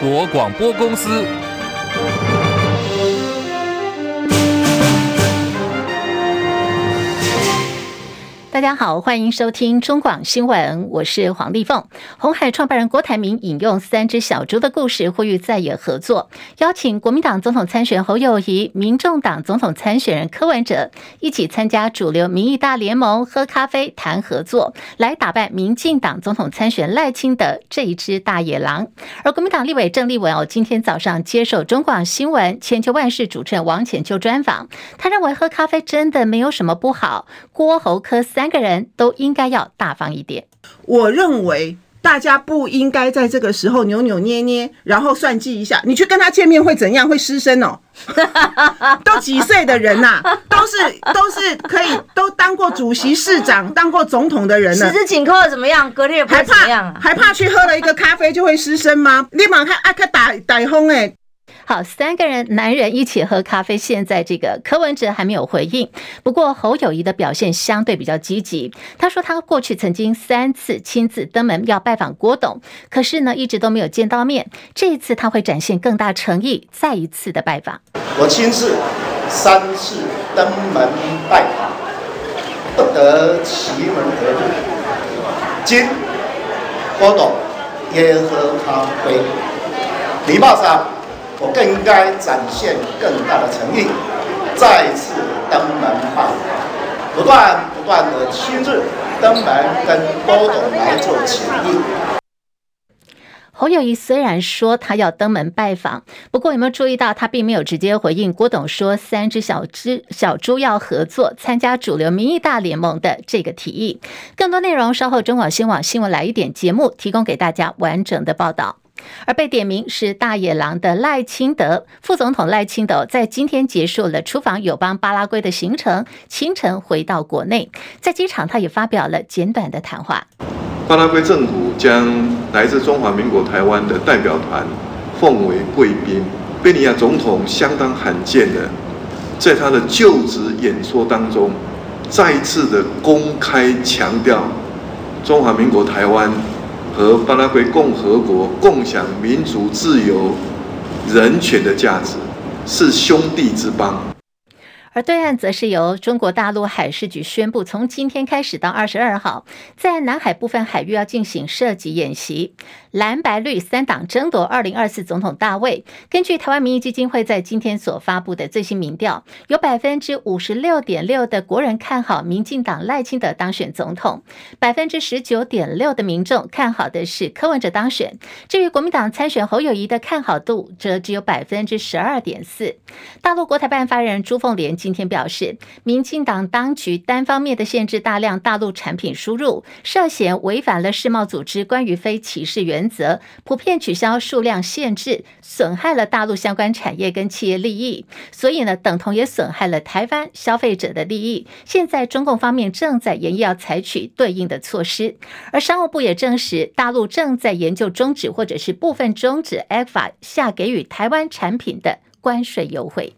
国广播公司。大家好，欢迎收听中广新闻，我是黄丽凤。红海创办人郭台铭引用三只小猪的故事，呼吁在野合作，邀请国民党总统参选侯友谊、民众党总统参选人柯文哲一起参加主流民意大联盟喝咖啡谈合作，来打败民进党总统参选赖清德这一只大野狼。而国民党立委郑丽文哦，今天早上接受中广新闻千秋万世主持人王浅秋专访，他认为喝咖啡真的没有什么不好，郭侯柯三。三个人都应该要大方一点。我认为大家不应该在这个时候扭扭捏捏，然后算计一下。你去跟他见面会怎样？会失身哦。都几岁的人呐、啊，都是都是可以都当过主席、市长、当过总统的人了。十指紧扣怎么样？隔天还怕还怕去喝了一个咖啡就会失身吗？立马看阿克打打轰哎。好，三个人男人一起喝咖啡。现在这个柯文哲还没有回应，不过侯友谊的表现相对比较积极。他说他过去曾经三次亲自登门要拜访郭董，可是呢一直都没有见到面。这一次他会展现更大诚意，再一次的拜访。我亲自三次登门拜访，不得其门而入。今郭董约喝咖啡，礼貌上。我更应该展现更大的诚意，再次登门拜访，不断不断的亲自登门跟郭董来做请益。侯友谊虽然说他要登门拜访，不过有没有注意到他并没有直接回应郭董说三只小只小猪要合作参加主流民意大联盟的这个提议？更多内容稍后中广新闻网新闻来一点节目提供给大家完整的报道。而被点名是大野狼的赖清德副总统赖清德，在今天结束了出访友邦巴拉圭的行程，清晨回到国内，在机场他也发表了简短的谈话。巴拉圭政府将来自中华民国台湾的代表团奉为贵宾。贝尼亚总统相当罕见的，在他的就职演说当中，再次的公开强调中华民国台湾。和巴拉圭共和国共享民主、自由、人权的价值，是兄弟之邦。而对岸则是由中国大陆海事局宣布，从今天开始到二十二号，在南海部分海域要进行射击演习。蓝白绿三党争夺二零二四总统大位。根据台湾民意基金会在今天所发布的最新民调，有百分之五十六点六的国人看好民进党赖清德当选总统，百分之十九点六的民众看好的是柯文哲当选。至于国民党参选侯友谊的看好度，则只有百分之十二点四。大陆国台办发言人朱凤莲今天表示，民进党当局单方面的限制大量大陆产品输入，涉嫌违反了世贸组织关于非歧视原则，普遍取消数量限制，损害了大陆相关产业跟企业利益，所以呢，等同也损害了台湾消费者的利益。现在中共方面正在研议要采取对应的措施，而商务部也证实，大陆正在研究终止或者是部分终止 f a 下给予台湾产品的关税优惠。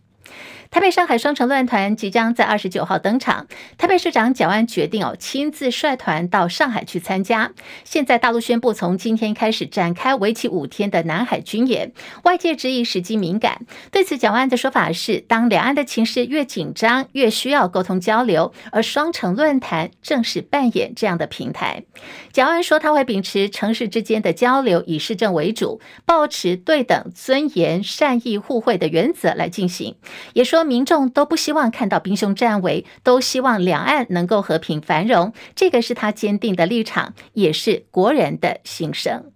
台北上海双城论坛即将在二十九号登场，台北市长蒋万安决定哦亲自率团到上海去参加。现在大陆宣布从今天开始展开为期五天的南海军演，外界质疑时机敏感。对此，蒋万安的说法是：当两岸的情势越紧张，越需要沟通交流，而双城论坛正是扮演这样的平台。蒋万安说他会秉持城市之间的交流以市政为主，抱持对等、尊严、善意互惠的原则来进行，也说。民众都不希望看到兵凶战危，都希望两岸能够和平繁荣。这个是他坚定的立场，也是国人的心声。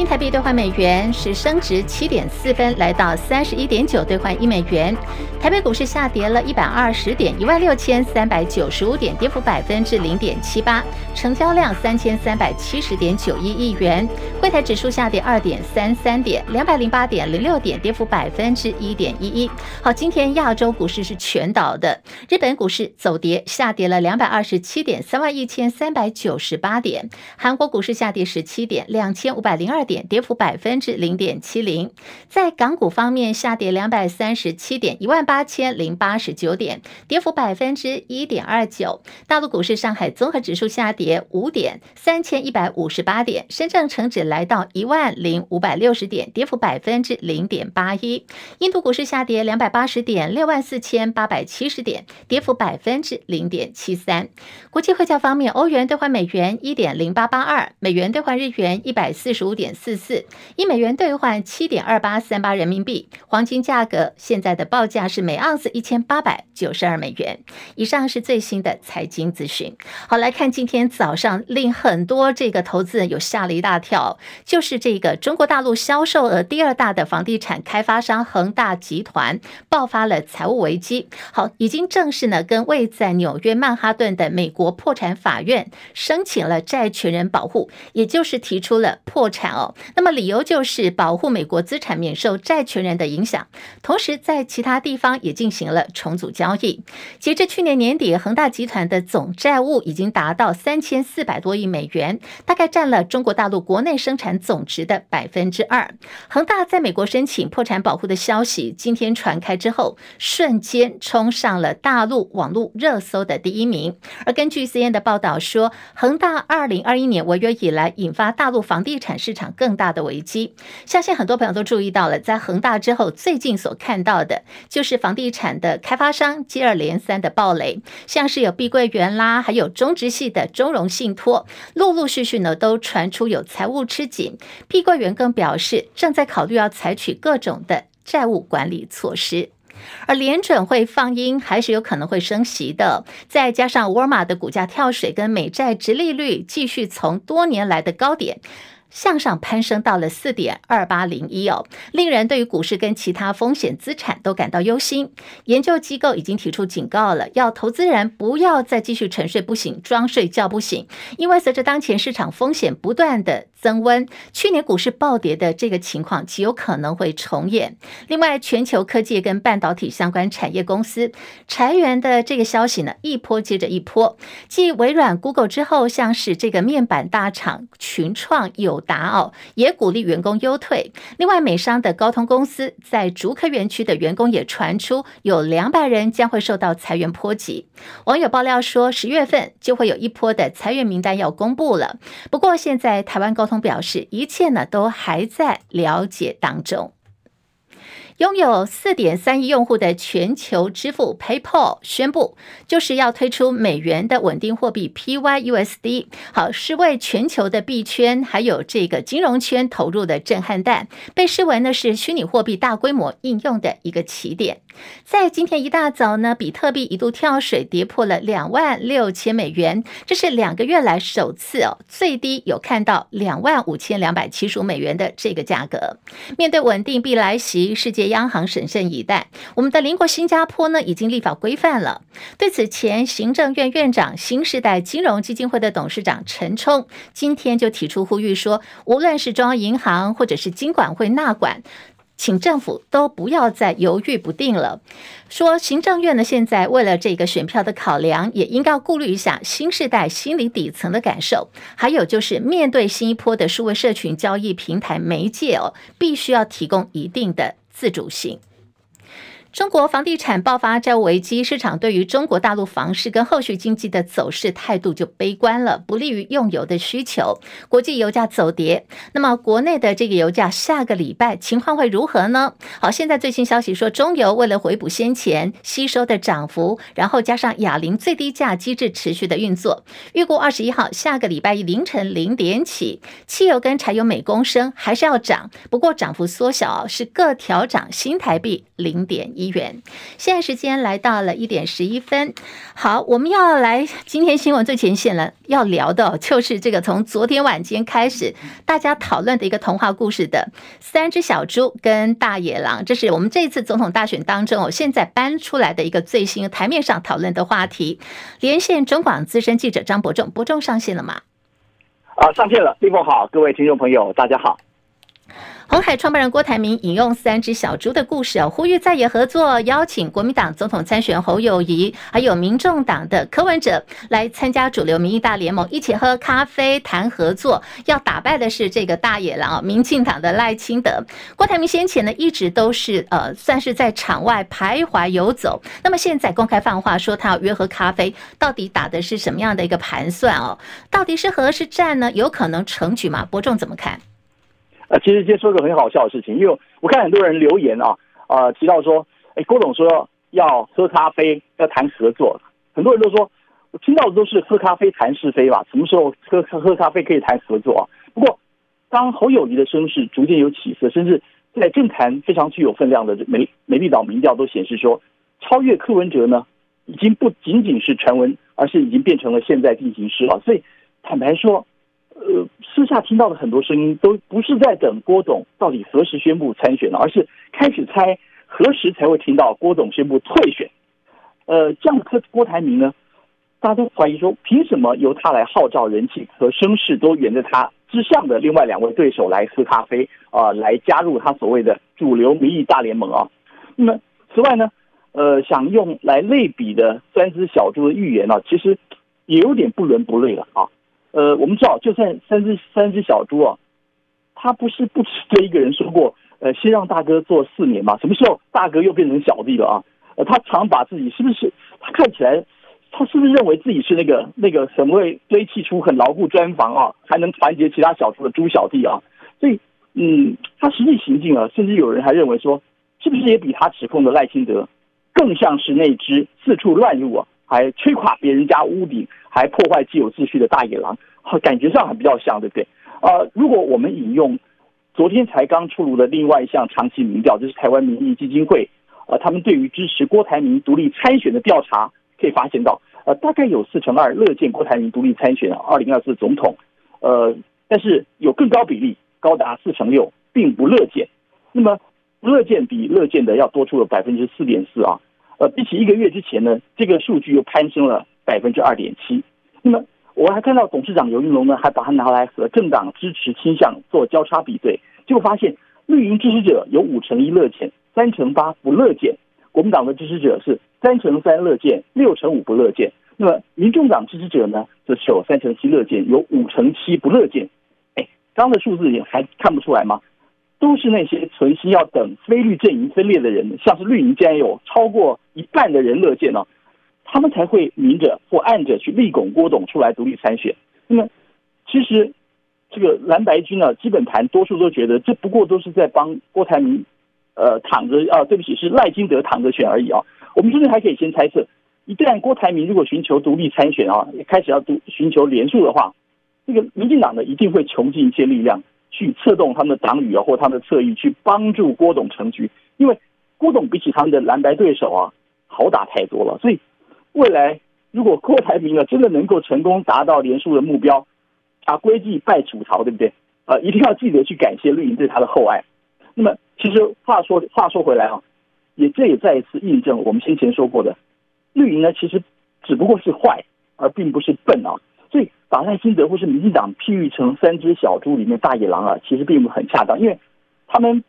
新台币兑换美元是升值七点四分，来到三十一点九兑换一美元。台北股市下跌了一百二十点，一万六千三百九十五点，跌幅百分之零点七八，成交量三千三百七十点九一亿元。柜台指数下跌二点三三点，两百零八点零六点，跌幅百分之一点一一。好，今天亚洲股市是全倒的，日本股市走跌，下跌了两百二十七点，三万一千三百九十八点。韩国股市下跌十七点，两千五百零二点。跌幅百分之零点七零。在港股方面，下跌两百三十七点，一万八千零八十九点，跌幅百分之一点二九。大陆股市，上海综合指数下跌五点，三千一百五十八点。深圳成指来到一万零五百六十点，跌幅百分之零点八一。印度股市下跌两百八十点，六万四千八百七十点，跌幅百分之零点七三。国际汇价方面，欧元兑换美元一点零八八二，美元兑换日元一百四十五点四四，一美元兑换七点二八三八人民币。黄金价格现在的报价是每盎司一千八百九十二美元。以上是最新的财经资讯。好，来看今天早上令很多这个投资人有吓了一大跳，就是这个中国大陆销售额第二大的房地产开发商恒大集团爆发了财务危机。好，已经正式呢跟位在纽约曼哈顿的美国破产法院申请了债权人保护，也就是提出了破产那么理由就是保护美国资产免受债权人的影响，同时在其他地方也进行了重组交易。截至去年年底，恒大集团的总债务已经达到三千四百多亿美元，大概占了中国大陆国内生产总值的百分之二。恒大在美国申请破产保护的消息今天传开之后，瞬间冲上了大陆网络热搜的第一名。而根据 CNN 的报道说，恒大二零二一年违约以来，引发大陆房地产市场更大的危机。相信很多朋友都注意到了，在恒大之后，最近所看到的就是房地产的开发商接二连三的暴雷，像是有碧桂园啦，还有中植系的中融信托，陆陆续续呢都传出有财务吃紧。碧桂园更表示，正在考虑要采取各种的债务管理措施。而联准会放鹰，还是有可能会升息的。再加上沃尔玛的股价跳水，跟美债殖利率继续从多年来的高点。向上攀升到了四点二八零一哦，令人对于股市跟其他风险资产都感到忧心。研究机构已经提出警告了，要投资人不要再继续沉睡不醒，装睡觉不醒，因为随着当前市场风险不断的增温，去年股市暴跌的这个情况极有可能会重演。另外，全球科技跟半导体相关产业公司裁员的这个消息呢，一波接着一波。继微软、Google 之后，像是这个面板大厂群创有。达哦也鼓励员工优退。另外，美商的高通公司在竹科园区的员工也传出有两百人将会受到裁员波及。网友爆料说，十月份就会有一波的裁员名单要公布了。不过，现在台湾高通表示，一切呢都还在了解当中。拥有四点三亿用户的全球支付 PayPal 宣布，就是要推出美元的稳定货币 PYUSD，好，是为全球的币圈还有这个金融圈投入的震撼弹，被视为呢是虚拟货币大规模应用的一个起点。在今天一大早呢，比特币一度跳水，跌破了两万六千美元，这是两个月来首次哦，最低有看到两万五千两百七十五美元的这个价格。面对稳定币来袭，世界央行审慎以待。我们的邻国新加坡呢，已经立法规范了。对此前行政院院长、新时代金融基金会的董事长陈冲今天就提出呼吁说，无论是中央银行或者是金管会纳管，请政府都不要再犹豫不定了。说行政院呢，现在为了这个选票的考量，也应该顾虑一下新时代心理底层的感受。还有就是面对新一波的数位社群交易平台媒介哦，必须要提供一定的自主性。中国房地产爆发债务危机，市场对于中国大陆房市跟后续经济的走势态度就悲观了，不利于用油的需求。国际油价走跌，那么国内的这个油价下个礼拜情况会如何呢？好，现在最新消息说，中油为了回补先前吸收的涨幅，然后加上哑铃最低价机制持续的运作，预估二十一号下个礼拜凌晨零点起，汽油跟柴油每公升还是要涨，不过涨幅缩小，是各调涨新台币零点元。现在时间来到了一点十一分，好，我们要来今天新闻最前线了，要聊的就是这个从昨天晚间开始大家讨论的一个童话故事的三只小猪跟大野狼，这是我们这次总统大选当中哦，现在搬出来的一个最新台面上讨论的话题。连线中广资深记者张伯仲，伯仲上线了吗？啊，上线了，立峰好，各位听众朋友，大家好。红海创办人郭台铭引用三只小猪的故事哦，呼吁在野合作，邀请国民党总统参选侯友谊，还有民众党的柯文哲来参加主流民意大联盟，一起喝咖啡谈合作。要打败的是这个大野狼，民进党的赖清德。郭台铭先前呢一直都是呃算是在场外徘徊游走，那么现在公开放话说他要约喝咖啡，到底打的是什么样的一个盘算哦？到底是和是战呢？有可能成局吗？伯仲怎么看？啊，其实今天说个很好笑的事情，因为我看很多人留言啊，啊提到说，哎，郭董说要喝咖啡，要谈合作，很多人都说，我听到的都是喝咖啡谈是非吧？什么时候喝喝喝咖啡可以谈合作啊？不过，当侯友谊的声势逐渐有起色，甚至在政坛非常具有分量的美美丽岛民调都显示说，超越柯文哲呢，已经不仅仅是传闻，而是已经变成了现在进行时了。所以坦白说。呃，私下听到的很多声音，都不是在等郭董到底何时宣布参选了，而是开始猜何时才会听到郭董宣布退选。呃，这样的郭郭台铭呢，大家都怀疑说，凭什么由他来号召人气和声势都远在他之上的另外两位对手来喝咖啡啊、来加入他所谓的主流民意大联盟啊？那么此外呢，呃，想用来类比的三只小猪的预言呢、其实也有点不伦不类了啊。呃，我们知道，就算三只三只小猪啊，他不是不止对一个人说过，呃，先让大哥做四年嘛？什么时候大哥又变成小弟了啊？呃，他常把自己是不是？他看起来，他是不是认为自己是那个那个很会堆砌出很牢固砖房啊，还能团结其他小猪的猪小弟啊？所以，嗯，他实际行径啊，甚至有人还认为说，是不是也比他指控的赖清德更像是那只四处乱入啊，还摧垮别人家屋顶？还破坏既有秩序的大野狼，感觉上还比较像，对不对？呃，如果我们引用昨天才刚出炉的另外一项长期民调，就是台湾民意基金会，呃，他们对于支持郭台铭独立参选的调查，可以发现到，呃，大概有四成二乐见郭台铭独立参选二零二四总统，呃，但是有更高比例，高达四成六，并不乐见。那么乐见比乐见的要多出了百分之四点四啊，呃，比起一个月之前呢，这个数据又攀升了。百分之二点七，那么我还看到董事长刘云龙呢，还把它拿来和政党支持倾向做交叉比对，结果发现绿营支持者有五成一乐见，三成八不乐见；国民党的支持者是三成三乐见，六成五不乐见。那么民众党支持者呢，则有三成七乐见，有五成七不乐见。哎，刚刚的数字也还看不出来吗？都是那些存心要等非绿阵营分裂的人，像是绿营竟然有超过一半的人乐见呢、他们才会明着或暗着去力拱郭董出来独立参选。那么，其实这个蓝白军呢，基本盘多数都觉得这不过都是在帮郭台铭，呃，躺着啊，对不起，是赖金德躺着选而已啊。我们这边还可以先猜测，一旦郭台铭如果寻求独立参选啊，开始要独寻求连署的话，这个民进党呢一定会穷尽一切力量去策动他们的党羽啊或他们的侧翼去帮助郭董成局，因为郭董比起他们的蓝白对手啊好打太多了，所以。未来如果郭台铭呢真的能够成功达到连署的目标，啊，归计败楚朝，对不对？啊，一定要记得去感谢绿营对他的厚爱。那么，其实话说话说回来啊，也这也再一次印证我们先前说过的，绿营呢其实只不过是坏，而并不是笨啊。所以把赖清德或是民进党譬喻成三只小猪里面大野狼啊，其实并不很恰当，因为他们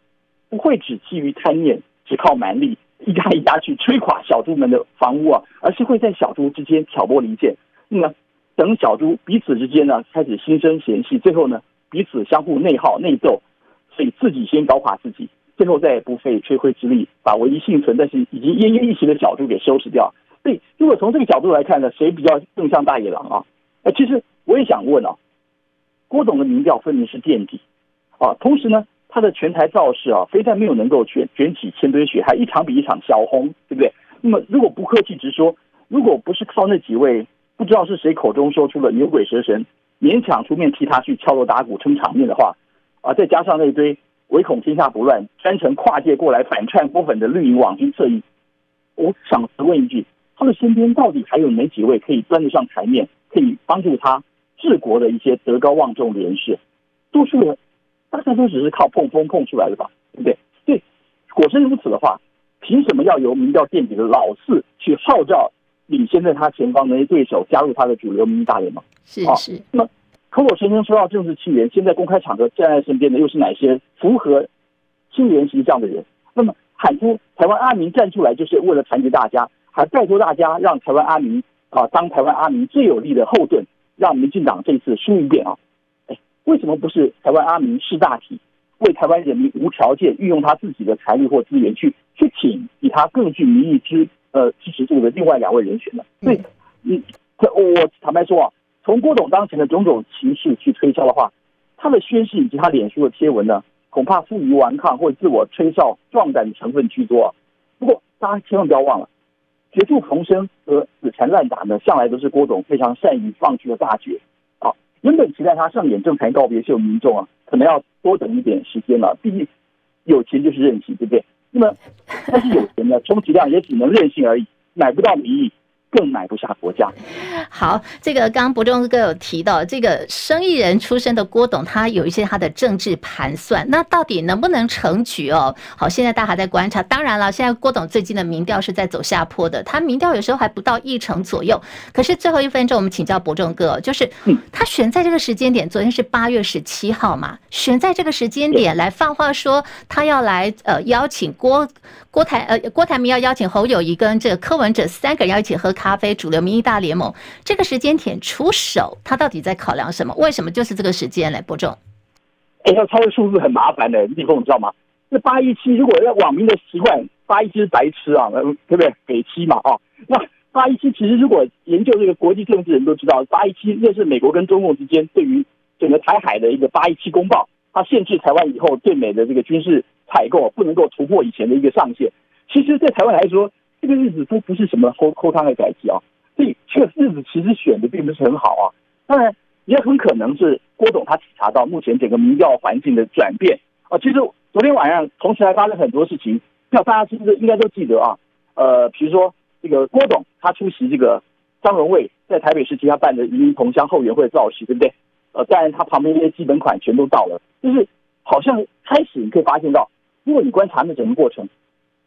不会只基于贪念，只靠蛮力。一家一家去摧垮小猪们的房屋啊，而是会在小猪之间挑拨离间。那么等小猪彼此之间呢开始心生嫌隙，最后呢彼此相互内耗内斗，所以自己先搞垮自己，最后再也不费吹灰之力把唯一幸存但是已经奄奄一息的小猪给收拾掉。所以如果从这个角度来看呢，谁比较更像大野狼啊？呃，其实我也想问啊，郭董的民调分明是垫底啊，同时呢。他的全台造势啊，非但没有能够卷卷起千堆雪，还一场比一场小红，对不对？那么，如果不客气直说，如果不是靠那几位不知道是谁口中说出了牛鬼蛇神，勉强出面替他去敲锣打鼓撑场面的话，啊，再加上那堆唯恐天下不乱、专程跨界过来反串郭粉的绿营网军侧翼，我想问一句：他的身边到底还有哪几位可以端得上台面，可以帮助他治国的一些德高望重的人士？多数人。大家都只是靠碰风碰出来的吧，对不对？对，果真如此的话，凭什么要由民调垫底的老四去号召领先在他前方的那些对手加入他的主流民意大联盟？是是。那么口口声声说到政治气源，现在公开场合站在身边的又是哪些符合清廉形象的人，那么喊出台湾阿明站出来，就是为了团结大家，还拜托大家让台湾阿明啊当台湾阿明最有力的后盾，让民进党这次输一遍啊！哎，为什么不是台湾阿明识大体，为台湾人民无条件运用他自己的财力或资源去去挺比他更具民意支呃支持度的另外两位人选呢？所以，嗯，我坦白说啊，从郭董当前的种种情绪去推敲的话，他的宣誓以及他脸书的贴文呢，恐怕负隅顽抗或自我吹哨壮胆的成分居多啊。不过，大家千万不要忘了，绝处逢生和死缠烂打呢，向来都是郭董非常善于放弃的大绝啊。原本期待他上演政坛告别秀，民众啊，可能要多等一点时间了。毕竟有钱就是任性，对不对？那么，但是有钱呢，充其量也只能任性而已，买不到民意。更买不下国家。好，这个刚刚伯仲哥有提到，这个生意人出身的郭董，他有一些他的政治盘算，那到底能不能成局哦？好，现在大家还在观察。当然了，现在郭董最近的民调是在走下坡的，他民调有时候还不到一成左右。可是最后一分钟，我们请教伯仲哥，就是他选在这个时间点，昨天是八月十七号嘛，选在这个时间点来放话说，他要来呃邀请郭郭台呃郭台铭要邀请侯友谊跟这个柯文哲三个人要一起喝。咖啡主流民意大联盟这个时间点出手，他到底在考量什么？为什么就是这个时间来播种？哎，要超越数字很麻烦的，立峰你知道吗？这八一七如果要网民的习惯，八一七是白痴啊，对不对？北七嘛啊，那八一七其实如果研究这个国际政治人都知道，八一七那是美国跟中共之间对于整个台海的一个八一七公报，它限制台湾以后对美的这个军事采购不能够突破以前的一个上限。其实，在台湾来说，这个日子都不是什么后后汤的改期啊，所以这个日子其实选的并不是很好啊。当然，也很可能是郭董他体察到目前整个民调环境的转变啊。其实昨天晚上同时还发生很多事情，那大家是不是应该都记得啊？呃，比如说这个郭董他出席这个张荣卫在台北市其他办的移民同乡后援会造势，对不对？呃，当然他旁边那些基本款全都到了，就是好像开始你可以发现到，如果你观察那整个过程。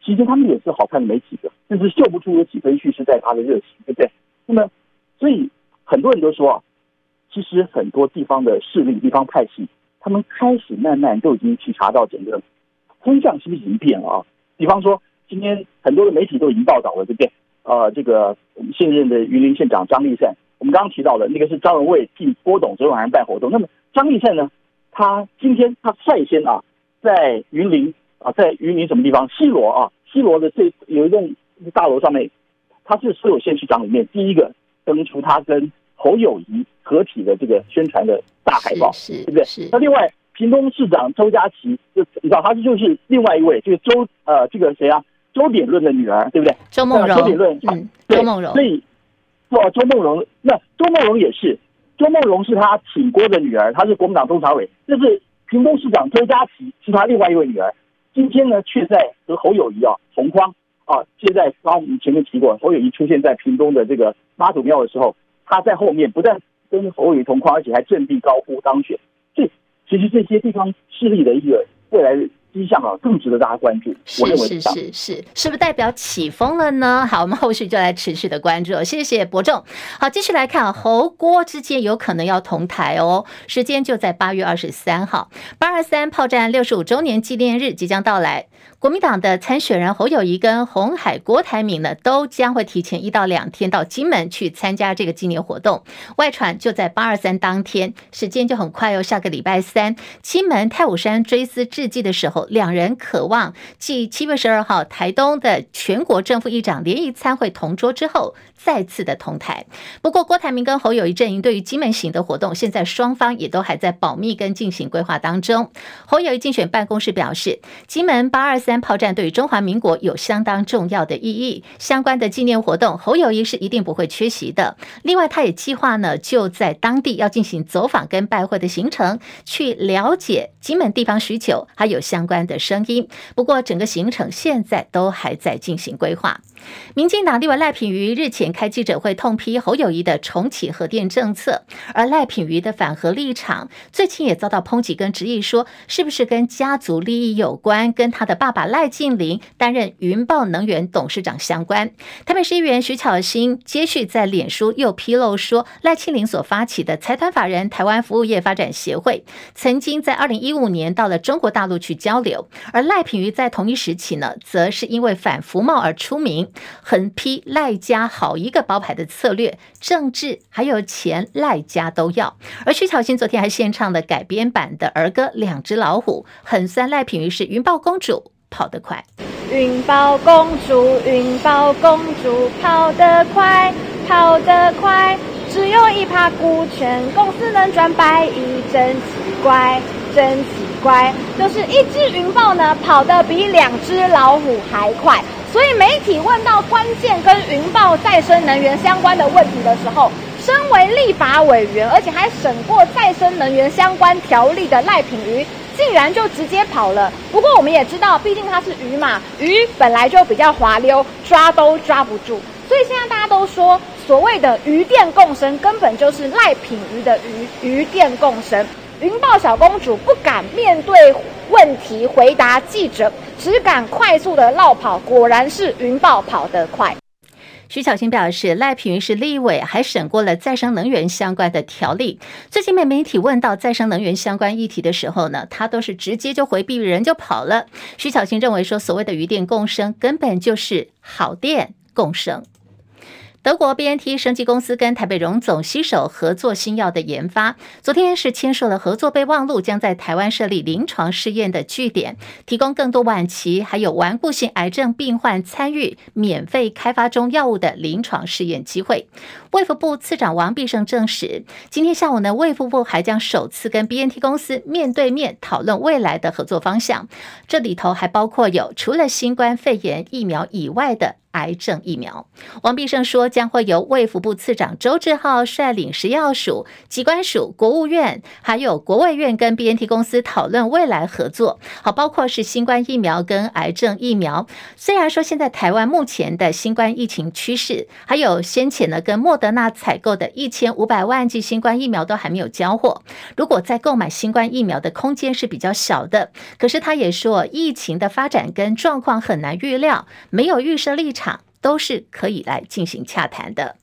其实他们也是好看的没几个，甚至秀不出有几分蓄势待发的热情，对不对？那么，所以很多人都说啊，其实很多地方的势力、地方派系，他们开始慢慢都已经体察到整个风向是不是已经变了啊？比方说，今天很多的媒体都已经报道了，对不对？呃，这个我们现任的云林县长张立善，我们刚刚提到的那个是张荣味替郭董昨天晚上办活动。那么张立善呢，他今天他率先啊，在云林。啊，在云林什么地方？西罗啊，西罗的这有一栋大楼上面，他是所有县市长里面第一个登出他跟侯友谊合体的这个宣传的大海报，是，是对不对？是。那另外，屏东市长周家琪，就你知道他就是另外一位，就是周呃，这个谁啊？周点论的女儿，对不对？周梦荣。周点论，嗯，周梦荣。所以，哦，周梦荣，那周梦荣也是，周梦荣是他挺郭的女儿，她是国民党中常委。这是屏东市长周家琪，是他另外一位女儿。今天呢，却在和侯友谊啊同框啊。现在刚我们前面提过，侯友谊出现在屏东的这个妈祖庙的时候，他在后面不但跟侯友谊同框，而且还振臂高呼当选。这，其实这些地方势力的一个未来。迹象啊，更值得大家关注。我认为是是是是，是不是代表起风了呢？好，我们后续就来持续的关注。谢谢伯仲。好，继续来看侯郭之间有可能要同台哦，时间就在八月二十三号，八二三炮战六十五周年纪念日即将到来。国民党的参选人侯友谊跟红海郭台铭呢，都将会提前一到两天到金门去参加这个纪念活动。外传就在八二三当天，时间就很快哦，下个礼拜三，金门太武山追思致祭的时候，两人渴望继七月十二号台东的全国正副议长联谊参会同桌之后，再次的同台。不过，郭台铭跟侯友谊阵营对于金门行的活动，现在双方也都还在保密跟进行规划当中。侯友谊竞选办公室表示，金门八二三。炮战对于中华民国有相当重要的意义，相关的纪念活动，侯友谊是一定不会缺席的。另外，他也计划呢，就在当地要进行走访跟拜会的行程，去了解金门地方需求，还有相关般的声音。不过，整个行程现在都还在进行规划。民进党立委赖品妤日前开记者会，痛批侯友宜的重启核电政策，而赖品妤的反核立场，最近也遭到抨击跟质疑，说是不是跟家族利益有关，跟他的爸爸赖劲霖担任云豹能源董事长相关。台北市议员徐巧芯接续在脸书又披露说，赖庆林所发起的财团法人台湾服务业发展协会，曾经在二零一五年到了中国大陆去交流。而赖品妤在同一时期呢，则是因为反服贸而出名，横批赖家好一个包牌的策略，政治还有钱赖家都要。而徐巧芯昨天还献唱了改编版的儿歌《两只老虎》，很酸赖品妤是云豹公主跑得快。云豹公主，云豹公主跑得快，跑得快，只有一趴股权，公司能赚百亿，真奇怪，真奇怪。就是一只云豹呢，跑得比两只老虎还快。所以媒体问到关键跟云豹再生能源相关的问题的时候，身为立法委员，而且还审过再生能源相关条例的赖品瑜。竟然就直接跑了。不过我们也知道，毕竟它是鱼嘛，鱼本来就比较滑溜，抓都抓不住。所以现在大家都说，所谓的鱼电共生，根本就是赖品妤的鱼，鱼电共生。云豹小公主不敢面对问题回答记者，只敢快速的绕跑。果然是云豹跑得快。徐巧芯表示，赖品妤是立委，还审过了再生能源相关的条例。最近被媒体问到再生能源相关议题的时候呢，他都是直接就回避，人就跑了。徐巧芯认为说，所谓的余电共生，根本就是好电共生。德国 BNT 生技公司跟台北荣总携手合作新药的研发，昨天是签署了合作备忘录，将在台湾设立临床试验的据点，提供更多晚期还有顽固性癌症病患参与免费开发中药物的临床试验机会。卫福部次长王必胜证实，今天下午呢，卫福部还将首次跟 BNT 公司面对面讨论未来的合作方向，这里头还包括有除了新冠肺炎疫苗以外的。癌症疫苗，王必胜说，将会由卫福部次长周志浩率领食药署、疾管署、国务院，还有国卫院跟 BNT 公司讨论未来合作。好，包括是新冠疫苗跟癌症疫苗。虽然说现在台湾目前的新冠疫情趋势，还有先前呢跟莫德纳采购的一千五百万剂新冠疫苗都还没有交货，如果再购买新冠疫苗的空间是比较小的。可是他也说，疫情的发展跟状况很难预料，没有预设立场。都是可以来进行洽谈的。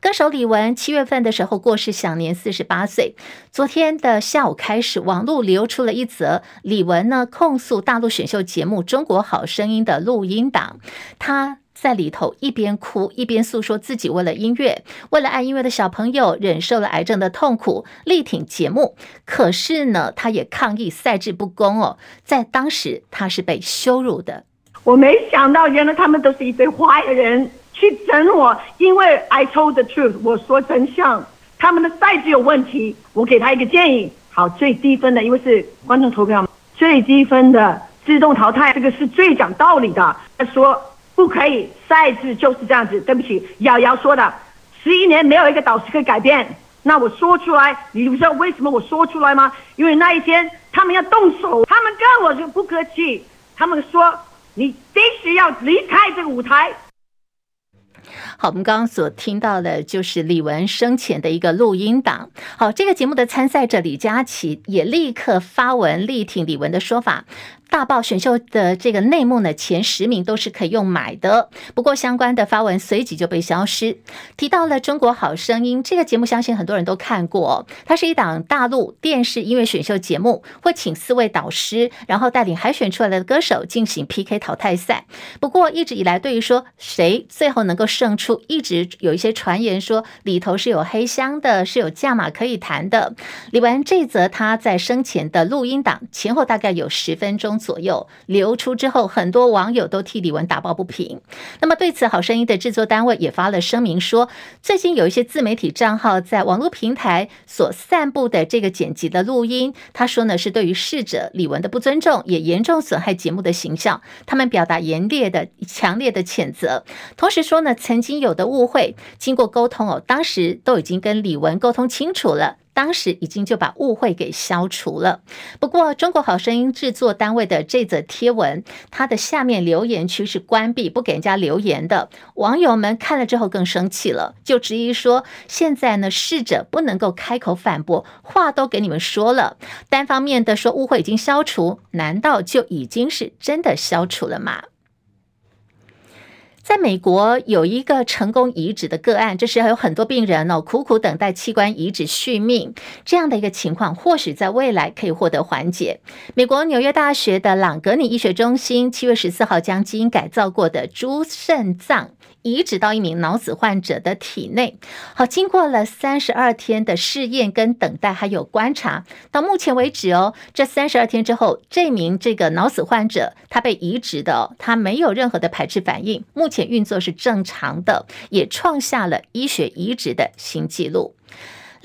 歌手李玟七月份的时候过世，享年四十八岁。昨天的下午开始，网络流出了一则李玟呢控诉大陆选秀节目《中国好声音》的录音档。她在里头一边哭一边诉说自己为了音乐，为了爱音乐的小朋友，忍受了癌症的痛苦，力挺节目。可是呢，她也抗议赛制不公哦，在当时她是被羞辱的。我没想到，原来他们都是一堆坏人去整我，因为 I told the truth，我说真相，他们的赛制有问题。我给他一个建议，好，最低分的，因为是观众投票嘛，最低分的自动淘汰，这个是最讲道理的。他说不可以，赛制就是这样子。对不起，瑶瑶说的，十一年没有一个导师可以改变。那我说出来，你不知道为什么我说出来吗？因为那一天他们要动手，他们跟我就不客气，他们说。你必须要离开这个舞台。好，我们刚刚所听到的就是李玟生前的一个录音档。好，这个节目的参赛者李佳琦也立刻发文力挺李玟的说法。大爆选秀的这个内幕呢，前十名都是可以用买的。不过相关的发文随即就被消失。提到了《中国好声音》这个节目，相信很多人都看过。它是一档大陆电视音乐选秀节目，会请四位导师，然后带领海选出来的歌手进行 PK 淘汰赛。不过一直以来，对于说谁最后能够胜出，一直有一些传言说里头是有黑箱的，是有价码可以谈的。李玟这则他在生前的录音档前后大概有十分钟。左右流出之后，很多网友都替李玟打抱不平。那么对此，好声音的制作单位也发了声明说，最近有一些自媒体账号在网络平台所散布的这个剪辑的录音，他说呢是对于逝者李玟的不尊重，也严重损害节目的形象。他们表达严烈的、强烈的谴责，同时说呢，曾经有的误会，经过沟通哦，当时都已经跟李玟沟通清楚了。当时已经就把误会给消除了。不过，中国好声音制作单位的这则贴文，它的下面留言区是关闭，不给人家留言的。网友们看了之后更生气了，就质疑说：现在呢，逝者不能够开口反驳，话都给你们说了，单方面的说误会已经消除，难道就已经是真的消除了吗？在美国有一个成功移植的个案，就是有很多病人哦，苦苦等待器官移植续命这样的一个情况，或许在未来可以获得缓解。美国纽约大学的朗格尼医学中心七月十四号将基因改造过的猪肾脏。移植到一名脑死患者的体内，好，经过了三十二天的试验跟等待，还有观察，到目前为止哦，这三十二天之后，这名这个脑死患者他被移植的，他没有任何的排斥反应，目前运作是正常的，也创下了医学移植的新纪录。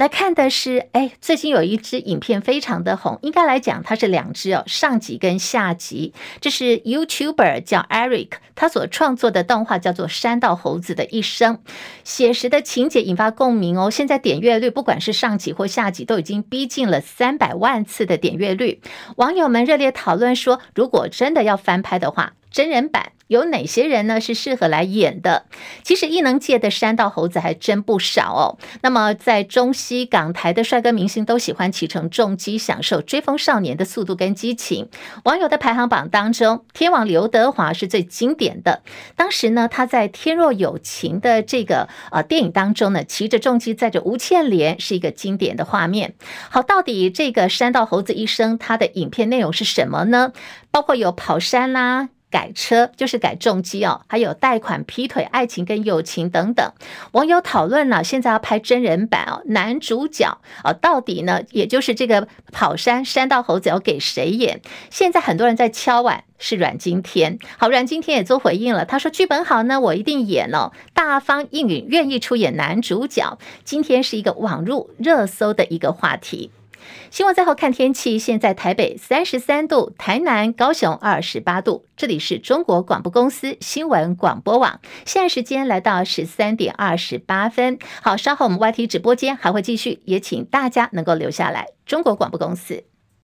来看的是，哎，最近有一支影片非常的红，应该来讲它是两支哦，上集跟下集。这是 YouTuber 叫 Eric，他所创作的动画叫做《山道猴子的一生》，写实的情节引发共鸣哦。现在点阅率不管是上集或下集，都已经逼近了三百万次的点阅率。网友们热烈讨论说，如果真的要翻拍的话，真人版。有哪些人呢？是适合来演的？其实艺能界的山道猴子还真不少哦。那么在中西港台的帅哥明星都喜欢骑乘重机，享受追风少年的速度跟激情。网友的排行榜当中，天王刘德华是最经典的。当时呢，他在《天若有情》的这个呃电影当中呢，骑着重机载着吴倩莲，是一个经典的画面。好，到底这个山道猴子一生他的影片内容是什么呢？包括有跑山啦。改车就是改重机哦，还有贷款、劈腿、爱情跟友情等等。网友讨论了，现在要拍真人版哦，男主角哦，到底呢？也就是这个跑山山道猴子要给谁演？现在很多人在敲碗，是阮经天。好，阮经天也做回应了，他说剧本好呢，我一定演哦，大方应允，愿意出演男主角。今天是一个网络热搜的一个话题。新闻最后看天气，现在台北三十三度，台南、高雄二十八度。这里是中国广播公司新闻广播网，现在时间来到十三点二十八分。好，稍后我们 YT 直播间还会继续，也请大家能够留下来。中国广播公司。